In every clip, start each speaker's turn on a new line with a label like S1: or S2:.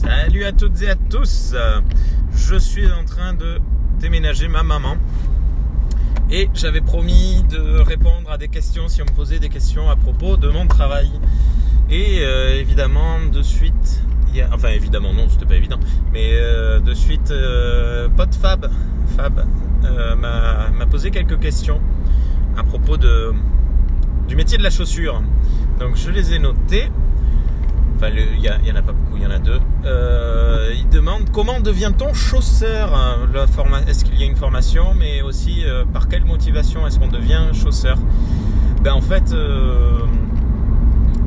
S1: Salut à toutes et à tous. Je suis en train de déménager ma maman. Et j'avais promis de répondre à des questions si on me posait des questions à propos de mon travail. Et euh, évidemment, de suite, enfin évidemment non, c'était pas évident, mais euh, de suite, euh, pote Fab, Fab euh, m'a m'a posé quelques questions à propos de, du métier de la chaussure. Donc je les ai notées. Enfin, il y, a- il y en a pas beaucoup, il y en a deux. Euh, il demande comment devient-on chausseur hein, Est-ce qu'il y a une formation, mais aussi euh, par quelle motivation est-ce qu'on devient chausseur? Ben en fait, euh,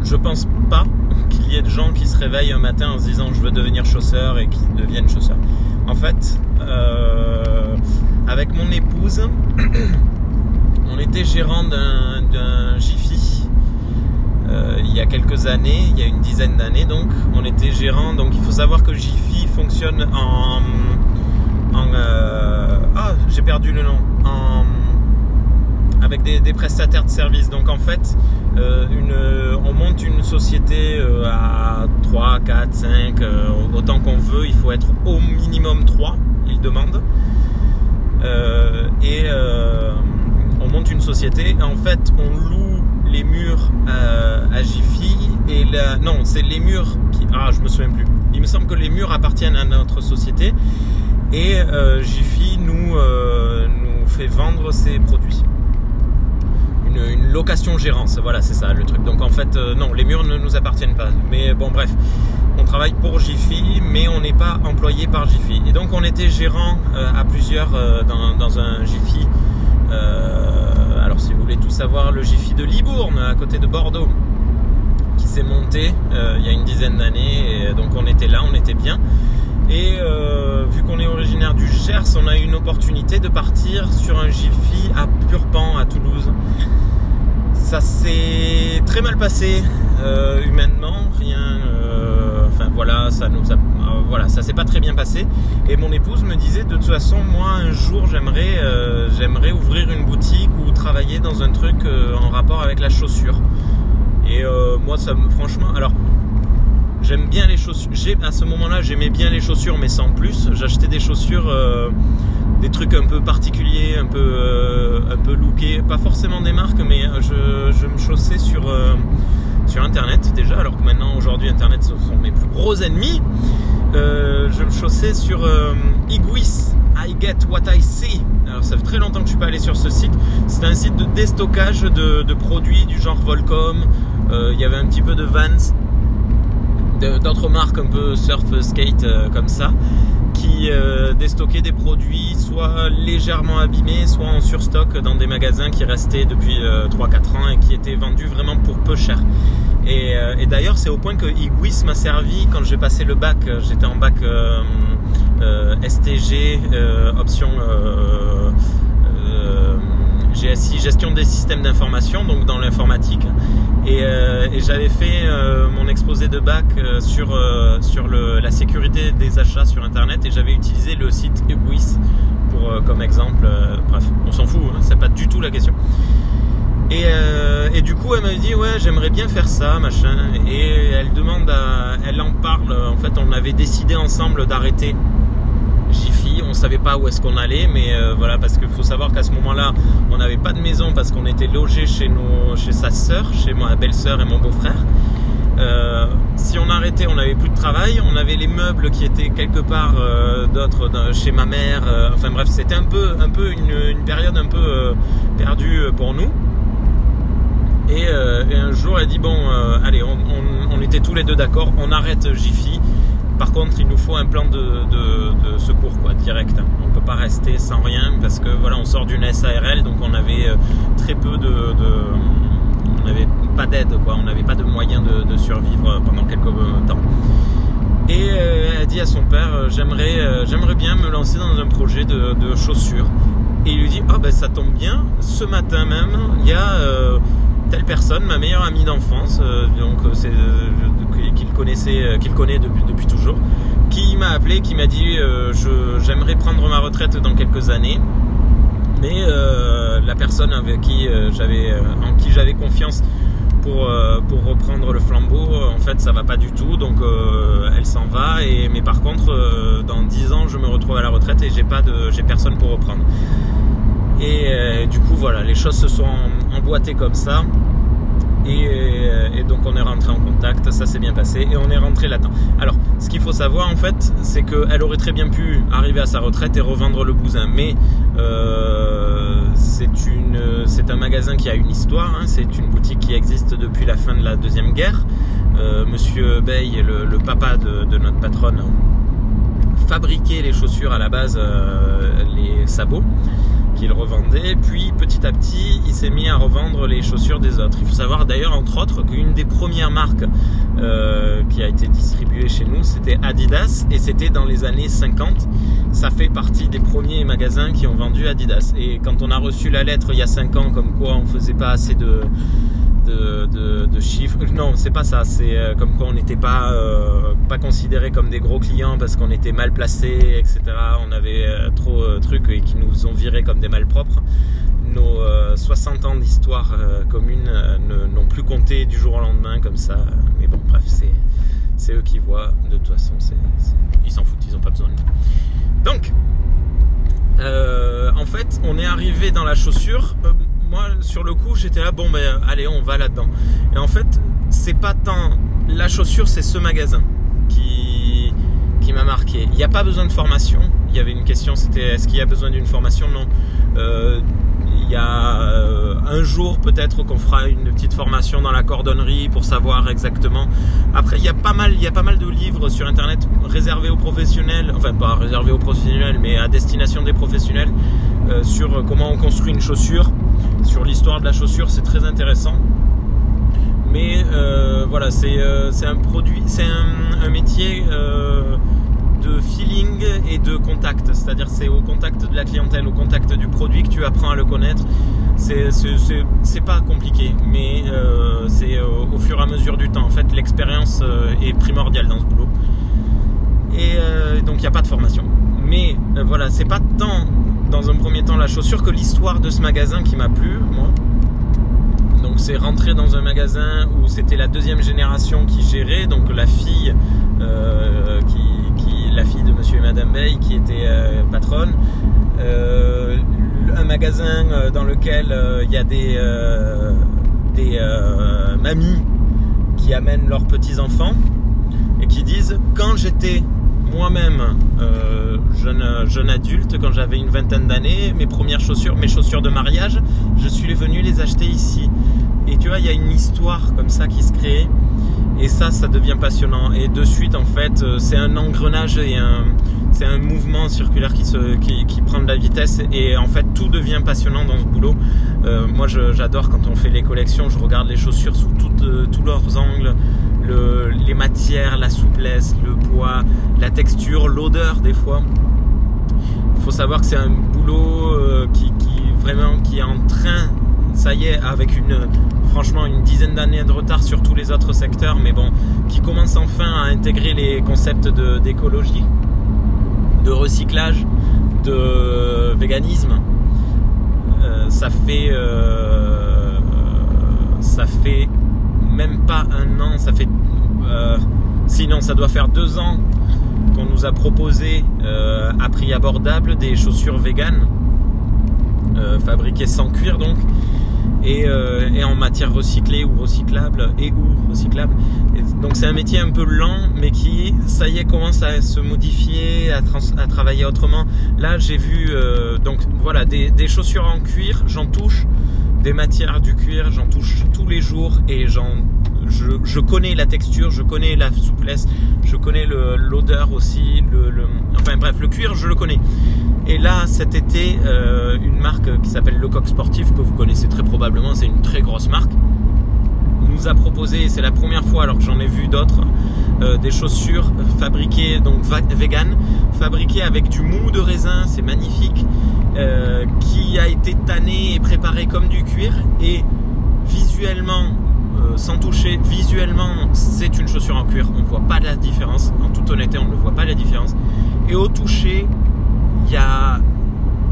S1: je pense pas qu'il y ait de gens qui se réveillent un matin en se disant je veux devenir chausseur et qui deviennent chausseurs. En fait, avec mon épouse, on était gérant d'un Jiffy euh, il y a quelques années, il y a une dizaine d'années donc, on était gérant. Donc il faut savoir que Jiffy fonctionne en. euh, ah, j'ai perdu le nom. Avec des, prestataires de services. Donc en fait, euh, on monte une société à 3, 4, 5, euh, autant qu'on veut. Il faut être au minimum 3, il demande. Euh, et on monte une société. En fait, on loue les murs euh, à Jiffy et la, non, c'est les murs qui ah, je me souviens plus. Il me semble que les murs appartiennent à notre société et euh, Jiffy nous euh, nous fait vendre ses produits. Une, location gérance, voilà, c'est ça le truc. Donc en fait, non, les murs ne nous appartiennent pas. Mais bon, bref, on travaille pour Jiffy, mais on n'est pas employé par Jiffy. Et donc on était gérant à plusieurs dans, un Jiffy. Voulez tout savoir, le Jiffy de Libourne, à côté de Bordeaux, qui s'est monté euh, il y a une dizaine d'années. Et donc on était là, on était bien. Et euh, vu qu'on est originaire du Gers, on a eu une opportunité de partir sur un Jiffy à Purpan, à Toulouse. Ça s'est très mal passé euh, humainement, rien. enfin voilà, ça nous a, voilà, ça s'est pas très bien passé. Et mon épouse me disait de toute façon, moi un jour j'aimerais, euh, ouvrir une boutique ou travailler dans un truc euh, en rapport avec la chaussure. Et euh, moi, ça me, franchement, alors j'aime bien les chaussures. À ce moment-là, j'aimais bien les chaussures, mais sans plus. J'achetais des chaussures, des trucs un peu particuliers, un peu, un peu lookés. Pas forcément des marques, mais je, me chaussais sur, sur Internet déjà. Alors que maintenant, aujourd'hui, Internet, ce sont mes plus gros ennemis. Euh, je me chaussais sur euh, Iguis. I get what I see. Alors ça fait très longtemps que je suis pas allé sur ce site. C'est un site de déstockage de, produits du genre Volcom. Euh, Il y avait un petit peu de Vans, d'autres marques un peu surf skate comme ça, qui euh, déstockaient des produits soit légèrement abîmés, soit en surstock dans des magasins qui restaient depuis 3-4 ans et qui étaient vendus vraiment pour peu cher. Et, euh, et d'ailleurs, c'est au point que Iguis m'a servi quand j'ai passé le bac. J'étais en bac euh, euh, STG, euh, option euh, euh, gestion des systèmes d'information, donc dans l'informatique. Et, euh, j'avais fait euh, mon exposé de bac euh, sur, sur la sécurité des achats sur Internet et j'avais utilisé le site Iguis pour, comme exemple. Bref, on s'en fout, hein, c'est pas du tout la question. Et, et du coup, elle m'a dit ouais, j'aimerais bien faire ça, machin. Et elle demande, à, elle en parle. En fait, on avait décidé ensemble d'arrêter Jiffy. On savait pas où est-ce qu'on allait, mais euh, voilà, parce qu'il faut savoir qu'à ce moment-là, on n'avait pas de maison parce qu'on était logé chez chez sa sœur, chez ma belle-sœur et mon beau-frère. Euh, si on arrêtait, on n'avait plus de travail. On avait les meubles qui étaient quelque part euh, d'autres chez ma mère. Euh, enfin bref, c'était un peu, un peu une, période un peu perdue pour nous. Et, un jour, elle dit bon, allez, on, on- on était tous les deux d'accord, on arrête Jiffy. Par contre, il nous faut un plan de, secours, quoi, direct. On peut pas rester sans rien parce que voilà, on sort d'une SARL, donc on avait euh, très peu de, on n'avait pas d'aide. On n'avait pas de moyens de, survivre pendant quelques euh, temps. Et euh, elle dit à son père, j'aimerais, bien me lancer dans un projet de, chaussures. Et il lui dit, ah ben ça tombe bien, ce matin même, il y a telle personne, ma meilleure amie d'enfance, euh, donc euh, c'est euh, qu'il connaissait, qu'il connaît depuis, toujours, qui m'a appelé, qui m'a dit, j'aimerais prendre ma retraite dans quelques années. Mais la personne avec qui j'avais, en qui j'avais confiance pour, pour reprendre le flambeau, en fait, ça va pas du tout. Donc, elle s'en va. Et, mais par contre, dans 10 ans, je me retrouve à la retraite et j'ai pas de, j'ai personne pour reprendre. Et du coup, voilà, les choses se sont emboîtées comme ça. Euh, et, donc on est rentré en contact, ça s'est bien passé et on est rentré là-dedans. Alors, ce qu'il faut savoir en fait, c'est qu'elle aurait très bien pu arriver à sa retraite et revendre le bousin, mais euh, c'est un magasin qui a une histoire, hein. c'est une boutique qui existe depuis la fin de la deuxième guerre. Euh, Monsieur Bay, le, le papa de, notre patronne, fabriquait les chaussures à la base, les sabots qu'il revendait. Puis petit à petit, il s'est mis à revendre les chaussures des autres. Il faut savoir d'ailleurs, entre autres, qu'une des premières marques euh, qui a été distribuée chez nous, c'était Adidas et c'était dans les années 50. Ça fait partie des premiers magasins qui ont vendu Adidas. Et quand on a reçu la lettre il y a 5 ans, comme quoi on faisait pas assez de de, chiffres. Non, c'est pas ça. C'est euh, comme quoi on n'était pas, euh, pas considéré comme des gros clients parce qu'on était mal placé, etc. On avait euh, trop de trucs et qui nous ont virés comme des malpropres. Nos 60 ans d'histoire commune n'ont plus compté du jour au lendemain comme ça. Mais bon, bref, c'est eux qui voient. De toute façon, ils s'en foutent, ils n'ont pas besoin de nous. Donc, en fait, on est arrivé dans la chaussure moi, sur le coup, j'étais là, bon, ben, allez, on va là-dedans. Et en fait, c'est pas tant la chaussure, c'est ce magasin qui, m'a marqué. Il n'y a pas besoin de formation. Il y avait une question, c'était est-ce qu'il y a besoin d'une formation? Non. Euh, il y a euh, un jour peut-être qu'on fera une petite formation dans la cordonnerie pour savoir exactement. Après, il y a pas mal, il y a pas mal de livres sur internet réservés aux professionnels, enfin pas réservés aux professionnels, mais à destination des professionnels euh, sur comment on construit une chaussure sur l'histoire de la chaussure, c'est très intéressant. Mais euh, voilà, c'est euh, un produit, c'est un, métier euh, de feeling et de contact. C'est-à-dire c'est au contact de la clientèle, au contact du produit que tu apprends à le connaître. C'est pas compliqué, mais c'est au fur et à mesure du temps. En fait, l'expérience est primordiale dans ce boulot. Et donc il n'y a pas de formation. Mais voilà, c'est pas tant dans un premier temps la chaussure que l'histoire de ce magasin qui m'a plu, moi. Donc c'est rentré dans un magasin où c'était la deuxième génération qui gérait, donc la fille, euh, qui, la fille de Monsieur et Madame Bay qui était euh, patronne. Euh, un magasin dans lequel il y a des, des mamies qui amènent leurs petits enfants et qui disent quand j'étais moi-même, euh, jeune, jeune adulte, quand j'avais une vingtaine d'années, mes premières chaussures, mes chaussures de mariage, je suis venu les acheter ici. Et tu vois, il y a une histoire comme ça qui se crée. Et ça, ça devient passionnant. Et de suite, en fait, euh, c'est un engrenage et un, c'est un mouvement circulaire qui, se, qui, prend de la vitesse. Et en fait, tout devient passionnant dans ce boulot. Euh, moi, j'adore quand on fait les collections, je regarde les chaussures sous tous leurs angles les matières, la souplesse, le poids, la texture, l'odeur des fois. Il faut savoir que c'est un boulot euh, qui, vraiment qui est en train, ça y est, avec une franchement une dizaine d'années de retard sur tous les autres secteurs, mais bon, qui commence enfin à intégrer les concepts d'écologie, de, recyclage, de véganisme. Euh, ça fait euh, ça fait pas un an, ça fait. Euh, sinon, ça doit faire deux ans qu'on nous a proposé euh, à prix abordable des chaussures véganes, euh, fabriquées sans cuir donc, et, en matière recyclée ou recyclable, et ou recyclable. donc c'est un métier un peu lent, mais qui, ça y est, commence à se modifier, à, travailler autrement. Là, j'ai vu, donc voilà, des chaussures en cuir, j'en touche des matières du cuir, j'en touche tous les jours et j'en, je, connais la texture, je connais la souplesse, je connais l'odeur aussi, enfin bref, le cuir, je le connais. Et là, cet été, euh, une marque qui s'appelle Lecoq Sportif, que vous connaissez très probablement, c'est une très grosse marque, nous a proposé, c'est la première fois alors que j'en ai vu d'autres, euh, des chaussures fabriquées, donc vegan, fabriquées avec du mou de raisin, c'est magnifique, euh, qui a été tanné et préparé comme du cuir et visuellement, euh, sans toucher, visuellement c'est une chaussure en cuir, on ne voit pas la différence, en toute honnêteté on ne voit pas la différence. Et au toucher, il y a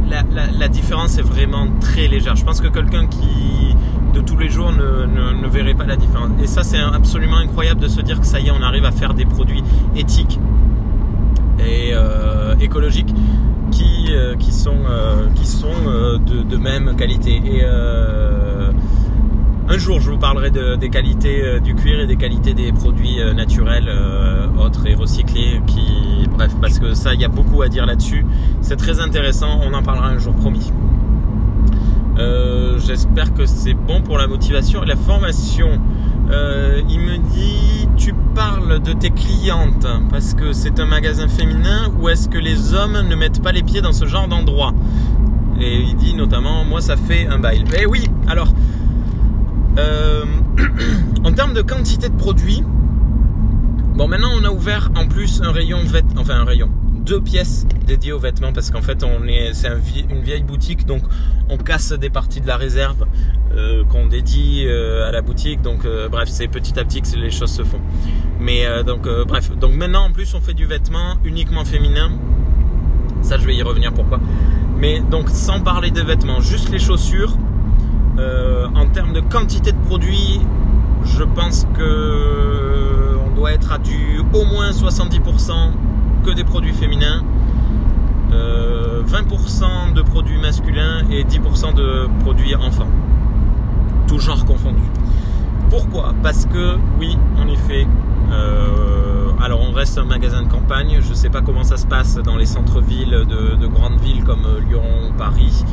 S1: la, différence est vraiment très légère. Je pense que quelqu'un qui de tous les jours ne, ne, verrait pas la différence. Et ça c'est absolument incroyable de se dire que ça y est, on arrive à faire des produits éthiques écologiques qui, qui sont, de, même qualité. Et un jour, je vous parlerai des qualités du cuir et des qualités des produits naturels, autres et recyclés. Qui, bref, parce que ça, il y a beaucoup à dire là-dessus. C'est très intéressant. On en parlera un jour, promis. J'espère que c'est bon pour la motivation et la formation. Euh, il me dit Tu parles de tes clientes parce que c'est un magasin féminin ou est-ce que les hommes ne mettent pas les pieds dans ce genre d'endroit? Et il dit notamment Moi, ça fait un bail. Eh oui, alors, euh, en termes de quantité de produits, bon, maintenant on a ouvert en plus un rayon vêtements, enfin un rayon, deux pièces dédiées aux vêtements parce qu'en fait on est c'est une vieille boutique donc on casse des parties de la réserve euh, qu'on dédie euh, à la boutique. Donc bref c'est petit à petit que les choses se font. Mais donc bref. Donc maintenant en plus on fait du vêtement uniquement féminin. Ça je vais y revenir pourquoi. Mais donc sans parler des vêtements juste les chaussures en termes de quantité de produits je pense que on doit être à du au moins 70% que des produits féminins, 20% euh, de produits masculins et 10% de produits enfants. Tout genre confondu. Pourquoi? Parce que oui, en effet, euh, alors on reste un magasin de campagne, je ne sais pas comment ça se passe dans les centres-villes de, grandes villes comme Lyon, Paris,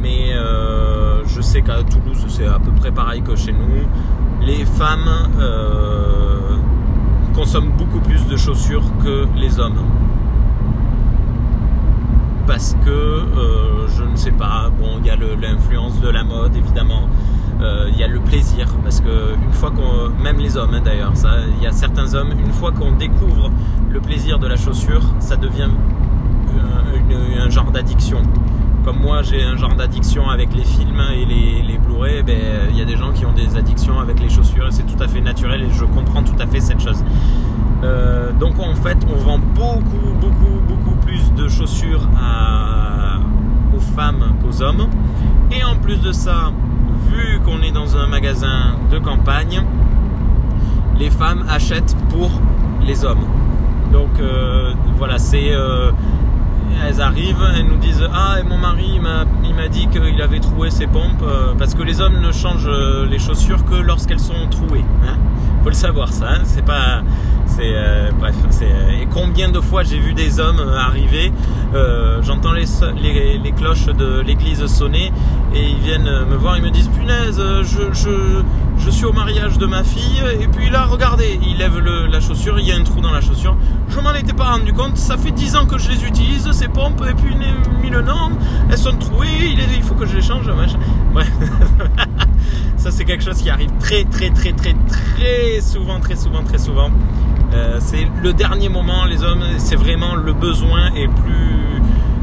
S1: mais euh, je sais qu'à Toulouse c'est à peu près pareil que chez nous. Les femmes consomment beaucoup plus de chaussures que les hommes. Parce que, euh, je ne sais pas, bon, il y a l'influence de la mode évidemment, euh, il y a le plaisir, parce que une fois qu'on, même les hommes hein, d'ailleurs, il y a certains hommes, une fois qu'on découvre le plaisir de la chaussure, ça devient un genre d'addiction comme moi j'ai un genre d'addiction avec les films et les, les Blu-ray, ben, il y a des gens qui ont des addictions avec les chaussures et c'est tout à fait naturel et je comprends tout à fait cette chose. Euh, donc en fait on vend beaucoup beaucoup beaucoup plus de chaussures aux femmes qu'aux hommes. Et en plus de ça, vu qu'on est dans un magasin de campagne, les femmes achètent pour les hommes. Donc euh, voilà, c'est euh, elles arrivent, elles nous disent Ah, et mon mari il m'a dit qu'il avait troué ses pompes, euh, parce que les hommes ne changent euh, les chaussures que lorsqu'elles sont trouées. Hein Faut le savoir, ça. Hein. c'est pas. C'est. Euh, bref. et combien de fois j'ai vu des hommes arriver, j'entends les, les, cloches de l'église sonner, et ils viennent me voir, ils me disent Punaise, je, je suis au mariage de ma fille, et puis là, regardez, il lève la chaussure, il y a un trou dans la chaussure. Je m'en étais pas rendu compte, ça fait 10 ans que je les utilise, ces pompes, et puis mille ans, elles sont trouées, il, faut que je les change, machin. ça c'est quelque chose qui arrive très très très très très souvent, très souvent, très souvent. Euh, c'est le dernier moment, les hommes, c'est vraiment le besoin et plus...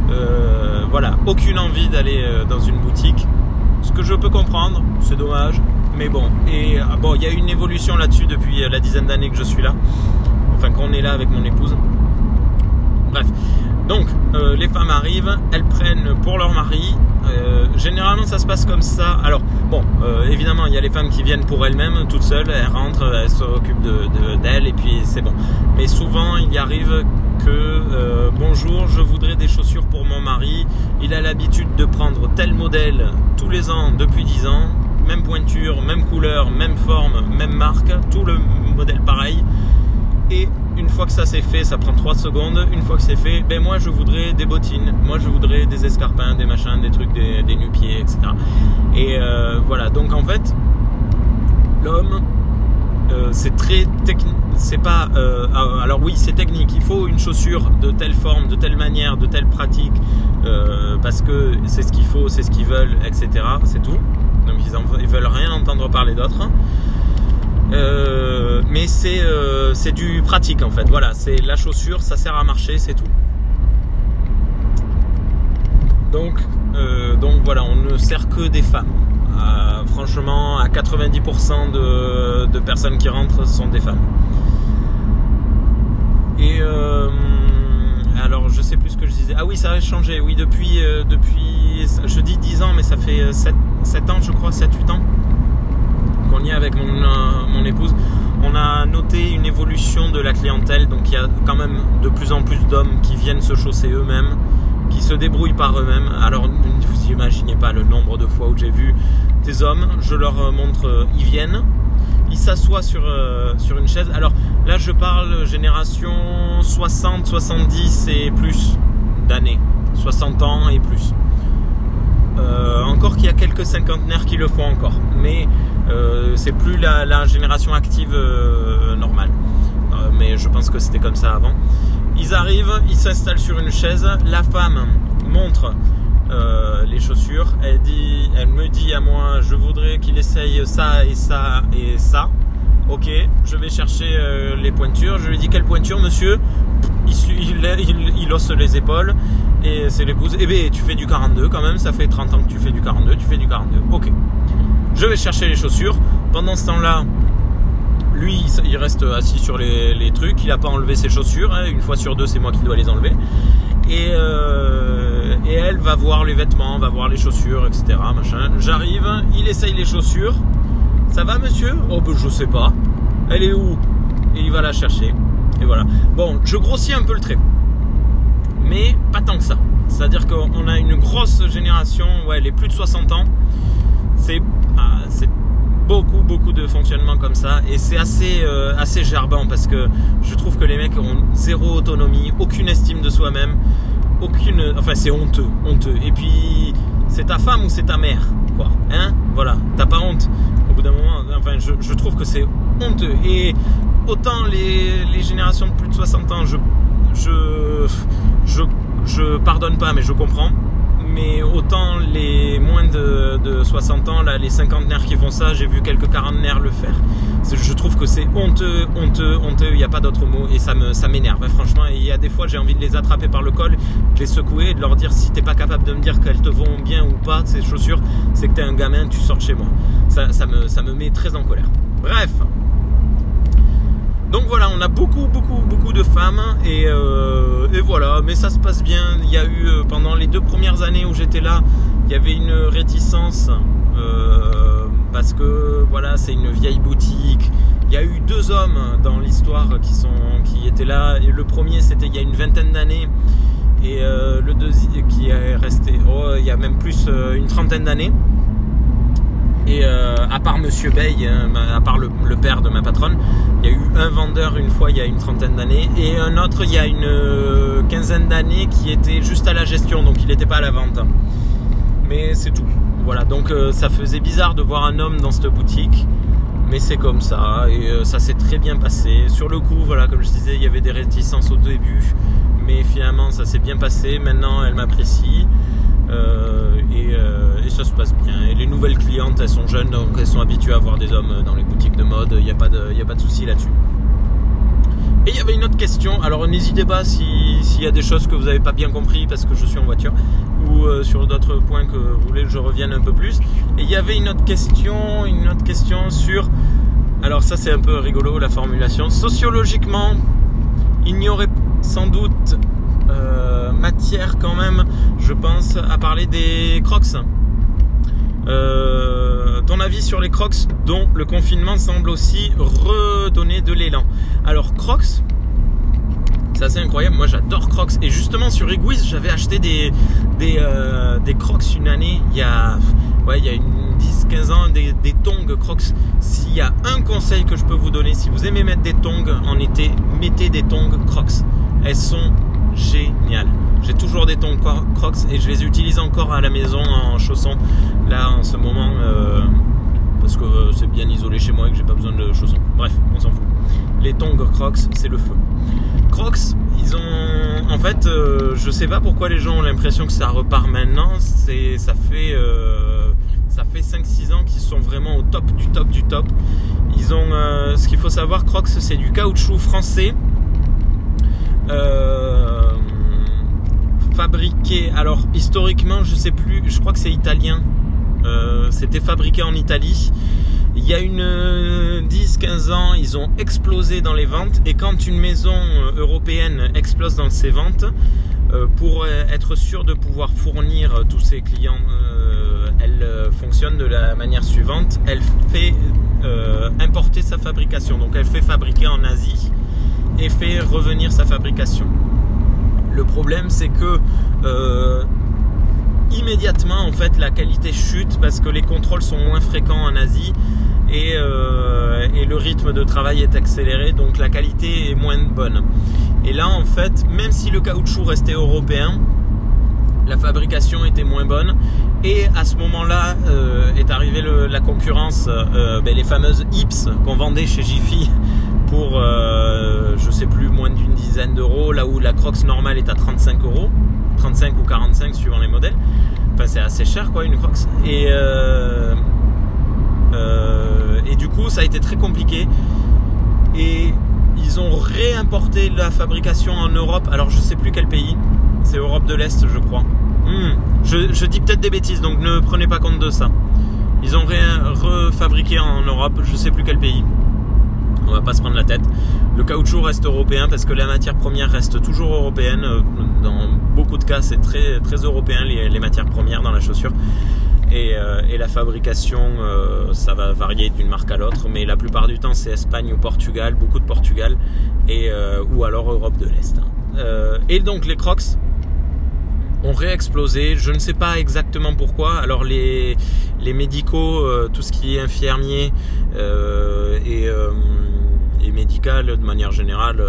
S1: Euh, voilà, aucune envie d'aller euh, dans une boutique. Que je peux comprendre, c'est dommage, mais bon. Et ah, bon, il y a une évolution là-dessus depuis la dizaine d'années que je suis là. Enfin, qu'on est là avec mon épouse. Bref. Donc, euh, les femmes arrivent, elles prennent pour leur mari. Euh, généralement, ça se passe comme ça. Alors, bon, euh, évidemment, il y a les femmes qui viennent pour elles-mêmes, toutes seules. Elles rentrent, elles s'occupent d'elles, de, et puis c'est bon. Mais souvent, il y arrive que bonjour, je voudrais des chaussures pour mon mari. Il a l'habitude de prendre tel modèle tous les ans depuis 10 ans. Même pointure, même couleur, même forme, même marque, tout le modèle pareil. Et une fois que ça c'est fait, ça prend 3 secondes. Une fois que c'est fait, ben moi je voudrais des bottines, moi je voudrais des escarpins, des machins, des trucs, des, des nu-pieds, etc. Et euh, voilà, donc en fait, l'homme, euh, c'est très technique. C'est pas. Euh, alors oui, c'est technique. Il faut une chaussure de telle forme, de telle manière, de telle pratique, parce que c'est ce qu'il faut, c'est ce qu'ils veulent, etc. C'est tout. Donc ils, ils veulent rien entendre parler d'autre. Euh, mais euh, c'est du pratique en fait. Voilà, c'est la chaussure, ça sert à marcher, c'est tout. Donc, euh, donc voilà, on ne sert que des femmes. Franchement, à 90% de, personnes qui rentrent sont des femmes. Et alors, je sais plus ce que je disais. Ah oui, ça a changé. Oui, depuis, depuis je dis 10 ans, mais ça fait 7, 7 ans, je crois, 7-8 ans qu'on y est avec mon, euh, mon, épouse, on a noté une évolution de la clientèle. Donc il y a quand même de plus en plus d'hommes qui viennent se chausser eux-mêmes, qui se débrouillent par eux-mêmes. Alors vous imaginez pas le nombre de fois où j'ai vu des hommes, je leur montre, ils viennent, ils s'assoient sur, sur une chaise. Alors là je parle génération 60, 70 et plus d'années, 60 ans et plus. Euh, encore qu'il y a quelques cinquantenaires qui le font encore, mais euh, c'est plus la, génération active euh, normale. mais je pense que c'était comme ça avant. Ils arrivent, ils s'installent sur une chaise. La femme montre les chaussures. Elle, dit, elle me dit à moi, je voudrais qu'il essaye ça et ça et ça. Ok, je vais chercher les pointures. Je lui dis quelle pointure, monsieur? Il, il, hausse les épaules et c'est l'épouse. Eh bien, tu fais du 42 quand même, ça fait 30 ans que tu fais du 42, tu fais du 42. Ok. Je vais chercher les chaussures. Pendant ce temps-là, lui, il reste assis sur les, trucs. Il n'a pas enlevé ses chaussures. Hein. Une fois sur deux, c'est moi qui dois les enlever. Et, euh, elle va voir les vêtements, va voir les chaussures, etc. J'arrive, il essaye les chaussures. Ça va, monsieur? Oh, ben, je sais pas. Elle est où? Et il va la chercher. Et voilà. Bon, je grossis un peu le trait. Mais pas tant que ça. C'est-à-dire qu'on a une grosse génération, ouais, les plus de 60 ans. Ah, c'est beaucoup, beaucoup de fonctionnement comme ça. Et c'est assez, euh, assez gerbant parce que je trouve que les mecs ont zéro autonomie, aucune estime de soi-même. Aucune. Enfin, c'est honteux, honteux. Et puis, c'est ta femme ou c'est ta mère, quoi. Hein? Voilà, t'as pas honte. Au bout d'un moment, enfin, je, je trouve que c'est honteux. Et autant les, générations de plus de 60 ans, je, je, je, pardonne pas, mais je comprends. Mais autant les moins de, 60 ans, là, les cinquantenaires qui font ça, j'ai vu quelques quarantenaires le faire. Je trouve que c'est honteux, honteux, honteux, il n'y a pas d'autre mot et ça ça m'énerve. Hein, franchement, il y a des fois j'ai envie de les attraper par le col, de les secouer et de leur dire si t'es pas capable de me dire qu'elles te vont bien ou pas, ces chaussures, c'est que t'es un gamin, tu sors de chez moi. Ça, ça, me, ça me met très en colère. Bref, donc voilà, on a beaucoup, beaucoup, beaucoup de femmes euh, et, voilà, mais ça se passe bien. Il y a eu euh, pendant les deux premières années où j'étais là, il y avait une réticence euh, parce que voilà, c'est une vieille boutique. Il y a eu deux hommes dans l'histoire qui sont qui étaient là. Le premier, c'était il y a une vingtaine d'années et le deuxième qui est resté, oh, il y a même plus une trentaine d'années. Et euh, à part Monsieur Bay, hein, à part le, père de ma patronne, il y a eu un vendeur une fois il y a une trentaine d'années et un autre il y a une euh, quinzaine d'années qui était juste à la gestion, donc il n'était pas à la vente. Mais c'est tout. Voilà, donc euh, ça faisait bizarre de voir un homme dans cette boutique, mais c'est comme ça et ça s'est très bien passé. Sur le coup, voilà, comme je disais, il y avait des réticences au début, mais finalement ça s'est bien passé. Maintenant, elle m'apprécie. Euh, euh, et, ça se passe bien. Et les nouvelles clientes, elles sont jeunes, donc elles sont habituées à voir des hommes dans les boutiques de mode. Il n'y a pas de, a pas de souci là-dessus. Et il y avait une autre question. Alors n'hésitez pas s'il y a des choses que vous n'avez pas bien compris parce que je suis en voiture ou euh, sur d'autres points que vous voulez que je revienne un peu plus. Et il y avait une autre question, une autre question sur. Alors ça c'est un peu rigolo la formulation. Sociologiquement, il n'y aurait sans doute euh, matière quand même, je pense, à parler des crocs. Euh, ton avis sur les crocs dont le confinement semble aussi redonner de l'élan. Alors crocs, c'est assez incroyable. Moi, j'adore Crocs. Et justement, sur Egwiz, j'avais acheté des, des, euh, des, Crocs une année. Il y a, ouais, il y a une 10-15 ans, des, des tongs Crocs. S'il y a un conseil que je peux vous donner, si vous aimez mettre des tongs en été, mettez des tongs Crocs. Elles sont génial. J'ai toujours des tons crocs et je les utilise encore à la maison en chaussons là en ce moment euh, parce que euh, c'est bien isolé chez moi et que j'ai pas besoin de chaussons. Bref, on s'en fout. Les tongs crocs, c'est le feu. Crocs, ils ont en fait, euh, je sais pas pourquoi les gens ont l'impression que ça repart maintenant. C'est ça fait ça fait 5-6 ans qu'ils sont vraiment au top du top du top. Ils ont ce qu'il faut savoir, Crocs, c'est du caoutchouc français. Fabriqué, alors historiquement, je sais plus, je crois que c'est italien. Euh, c'était fabriqué en Italie. Il y a une 10-15 ans, ils ont explosé dans les ventes. Et quand une maison euh, européenne explose dans ses ventes, euh, pour être sûr de pouvoir fournir tous ses clients, elle fonctionne de la manière suivante. Elle fait importer sa fabrication. Donc elle fait fabriquer en Asie et fait revenir sa fabrication. Le problème, c'est que euh, immédiatement, en fait, la qualité chute parce que les contrôles sont moins fréquents en Asie et, euh, et, le rythme de travail est accéléré, donc la qualité est moins bonne. Et là, en fait, même si le caoutchouc restait européen, la fabrication était moins bonne. Et à ce moment-là euh, est arrivée la concurrence, ben, les fameuses Ips qu'on vendait chez Jiffy pour, euh, je sais plus, moins d'une dizaine d'euros, là où la Crocs normale est à 35 euros, 35 ou 45 suivant les modèles. Enfin, c'est assez cher, quoi, une Crocs. Et, et du coup, ça a été très compliqué. Et ils ont réimporté la fabrication en Europe. Alors, je sais plus quel pays. C'est Europe de l'Est, je crois. Hmm. Je, dis peut-être des bêtises, donc ne prenez pas compte de ça. Ils ont refabriqué en Europe, je sais plus quel pays. On va pas se prendre la tête. Le caoutchouc reste européen parce que la matière première reste toujours européenne. Dans beaucoup de cas, c'est très, très européen les, matières premières dans la chaussure. Et, euh, la fabrication, euh, ça va varier d'une marque à l'autre, mais la plupart du temps, c'est Espagne ou Portugal, beaucoup de Portugal, et, euh, ou alors Europe de l'Est. Et donc les Crocs, ont réexplosé. Je ne sais pas exactement pourquoi. Alors les, les médicaux, euh, tout ce qui est infirmier euh, et, euh, et, médical de manière générale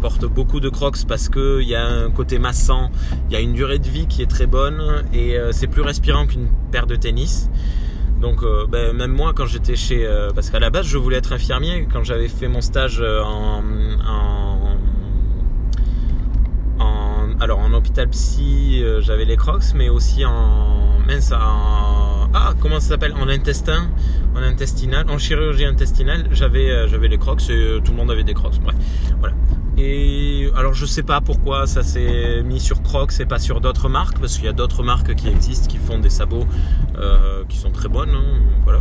S1: portent beaucoup de crocs parce qu'il y a un côté massant, il y a une durée de vie qui est très bonne et c'est plus respirant qu'une paire de tennis. Donc ben, même moi quand j'étais chez... parce qu'à la base je voulais être infirmier quand j'avais fait mon stage en, en alors en hôpital psy, euh, j'avais les crocs, mais aussi en mince, en ah comment ça s'appelle? En intestin, en intestinal, en chirurgie intestinale, j'avais euh, les crocs et euh, tout le monde avait des crocs. Bref, voilà. Et alors je sais pas pourquoi ça s'est mis sur Crocs et pas sur d'autres marques, parce qu'il y a d'autres marques qui existent qui font des sabots qui sont très bonnes. Hein.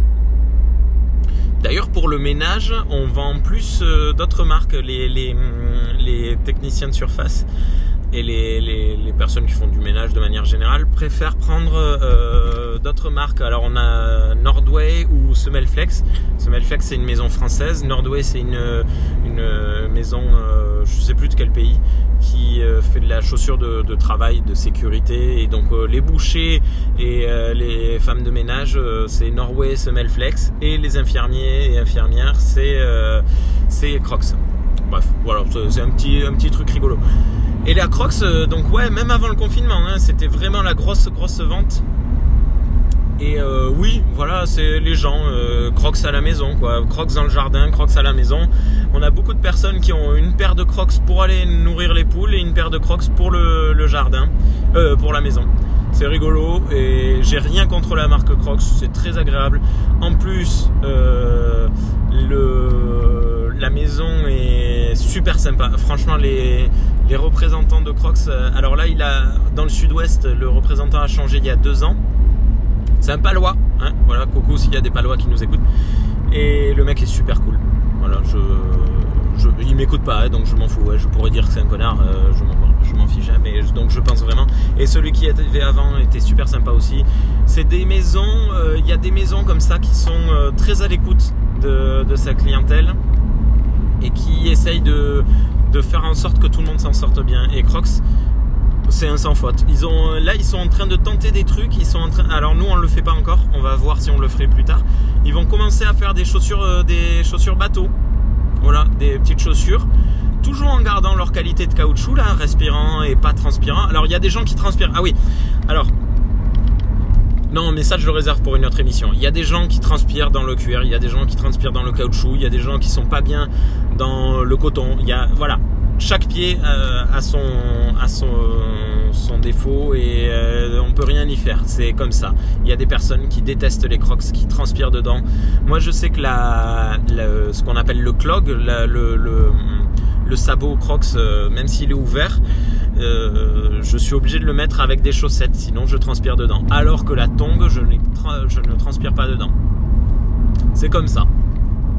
S1: D'ailleurs, pour le ménage, on vend plus d'autres marques, les, techniciens de surface et les, les, personnes qui font du ménage de manière générale préfèrent prendre euh, d'autres marques. Alors on a Nordway ou Semelflex. Semelflex c'est une maison française, Nordway c'est une, une maison, euh, je sais plus de quel pays, qui euh, fait de la chaussure de, travail, de sécurité. Et donc les bouchers et les femmes de ménage c'est Norway, Semelflex et les infirmiers et infirmières c'est c'est Crocs. Bref, voilà, c'est un petit, un petit truc rigolo. Et la Crocs, euh, donc ouais, même avant le confinement, hein, c'était vraiment la grosse, grosse vente. Et euh, oui, voilà, c'est les gens, euh, Crocs à la maison, quoi. Crocs dans le jardin, Crocs à la maison. On a beaucoup de personnes qui ont une paire de Crocs pour aller nourrir les poules et une paire de Crocs pour le, jardin, pour la maison. C'est rigolo et j'ai rien contre la marque Crocs, c'est très agréable. En plus, le, la maison est super sympa. Franchement, les, les représentants de Crocs. Euh, alors là, il a dans le sud-ouest, le représentant a changé il y a deux ans. C'est un palois, hein, voilà, coucou s'il y a des palois qui nous écoutent. Et le mec est super cool. Voilà, je, il m'écoute pas, hein, donc je m'en fous. je pourrais dire que c'est un connard, euh, je m'en fiche, mais donc je pense vraiment. Et celui qui était avant était super sympa aussi. C'est des maisons, euh, il y a des maisons comme ça qui sont très à l'écoute de sa clientèle et qui essayent de, de faire en sorte que tout le monde s'en sorte bien. Et Crocs, c'est un sans faute. Ils ont, là, ils sont en train de tenter des trucs. Ils sont en train. Alors nous, on le fait pas encore. On va voir si on le ferait plus tard. Ils vont commencer à faire des chaussures, euh, des chaussures bateau. Voilà, des petites chaussures. Toujours en gardant leur qualité de caoutchouc là, respirant et pas transpirant. Alors il y a des gens qui transpirent. Ah oui. Alors non, mais ça, je le réserve pour une autre émission. Il y a des gens qui transpirent dans le cuir, il y a des gens qui transpirent dans le caoutchouc, il y a des gens qui sont pas bien dans le coton. Il y a, voilà, chaque pied euh, a son, défaut et euh, on peut rien y faire. C'est comme ça. Il y a des personnes qui détestent les crocs, qui transpirent dedans. Moi, je sais que ce qu'on appelle le clog, le, le, sabot crocs, euh, même s'il est ouvert, euh, je suis obligé de le mettre avec des chaussettes, sinon je transpire dedans. Alors que la tongue, je, ne transpire pas dedans. C'est comme ça.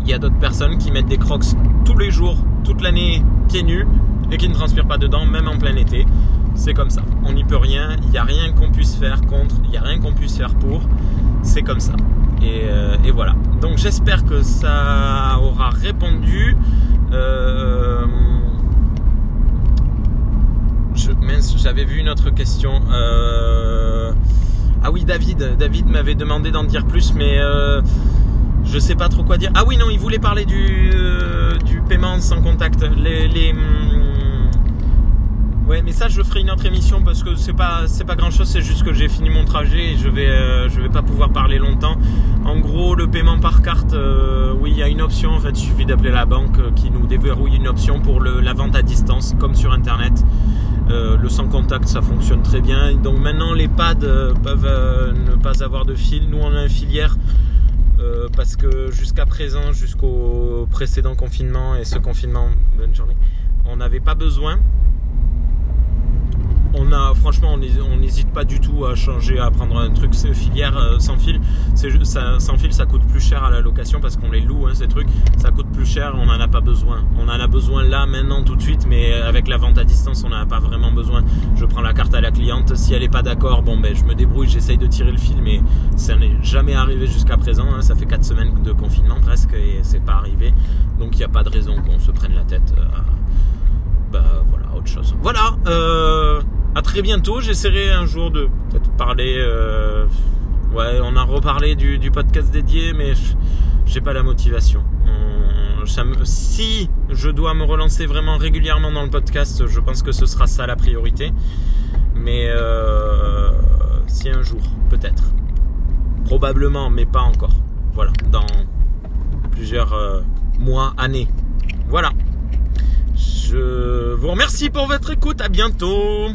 S1: Il y a d'autres personnes qui mettent des crocs tous les jours, toute l'année, pieds nus, et qui ne transpirent pas dedans, même en plein été. C'est comme ça. On n'y peut rien. Il n'y a rien qu'on puisse faire contre. Il n'y a rien qu'on puisse faire pour. C'est comme ça. Et, euh, voilà. Donc j'espère que ça aura répondu. J'avais vu une autre question. Euh, ah oui, David. David m'avait demandé d'en dire plus, mais euh, je sais pas trop quoi dire. Ah oui, non, il voulait parler du, euh, du paiement sans contact. Les, hum, ouais, mais ça, je ferai une autre émission parce que c'est pas, c'est pas grand chose. C'est juste que j'ai fini mon trajet et je vais, euh, je vais pas pouvoir parler longtemps. En gros, le paiement par carte, oui, il y a une option. En fait, il suffit d'appeler la banque qui nous déverrouille une option pour le, la vente à distance, comme sur Internet. Euh, le sans contact, ça fonctionne très bien. Donc maintenant, les pads euh, peuvent euh, ne pas avoir de fil. Nous, on a un filière parce que jusqu'à présent, jusqu'au précédent confinement et ce confinement, bonne journée, on n'avait pas besoin. On a, franchement, on n'hés- on n'hésite pas du tout à changer, à prendre un truc filière euh, sans fil. Sans fil, ça coûte plus cher à la location parce qu'on les loue, hein, ces trucs. Ça coûte plus cher, on n'en a pas besoin. On en a besoin là, maintenant, tout de suite, mais avec la vente à distance, on n'en a pas vraiment besoin. Je prends la carte à la cliente. Si elle n'est pas d'accord, bon, ben, je me débrouille, j'essaye de tirer le fil, mais ça n'est jamais arrivé jusqu'à présent. hein. Ça fait 4 semaines de confinement presque et c'est pas arrivé. Donc il n'y a pas de raison qu'on se prenne la tête. euh, bah voilà, autre chose. Voilà, euh, à très bientôt. J'essaierai un jour de peut-être parler. euh, ouais, on a reparlé du, podcast dédié, mais j'ai pas la motivation. Si je dois me relancer vraiment régulièrement dans le podcast, je pense que ce sera ça la priorité. Mais euh, si un jour, peut-être. Probablement, mais pas encore. Voilà, dans plusieurs euh, mois, années. Voilà. Je vous remercie pour votre écoute. À bientôt.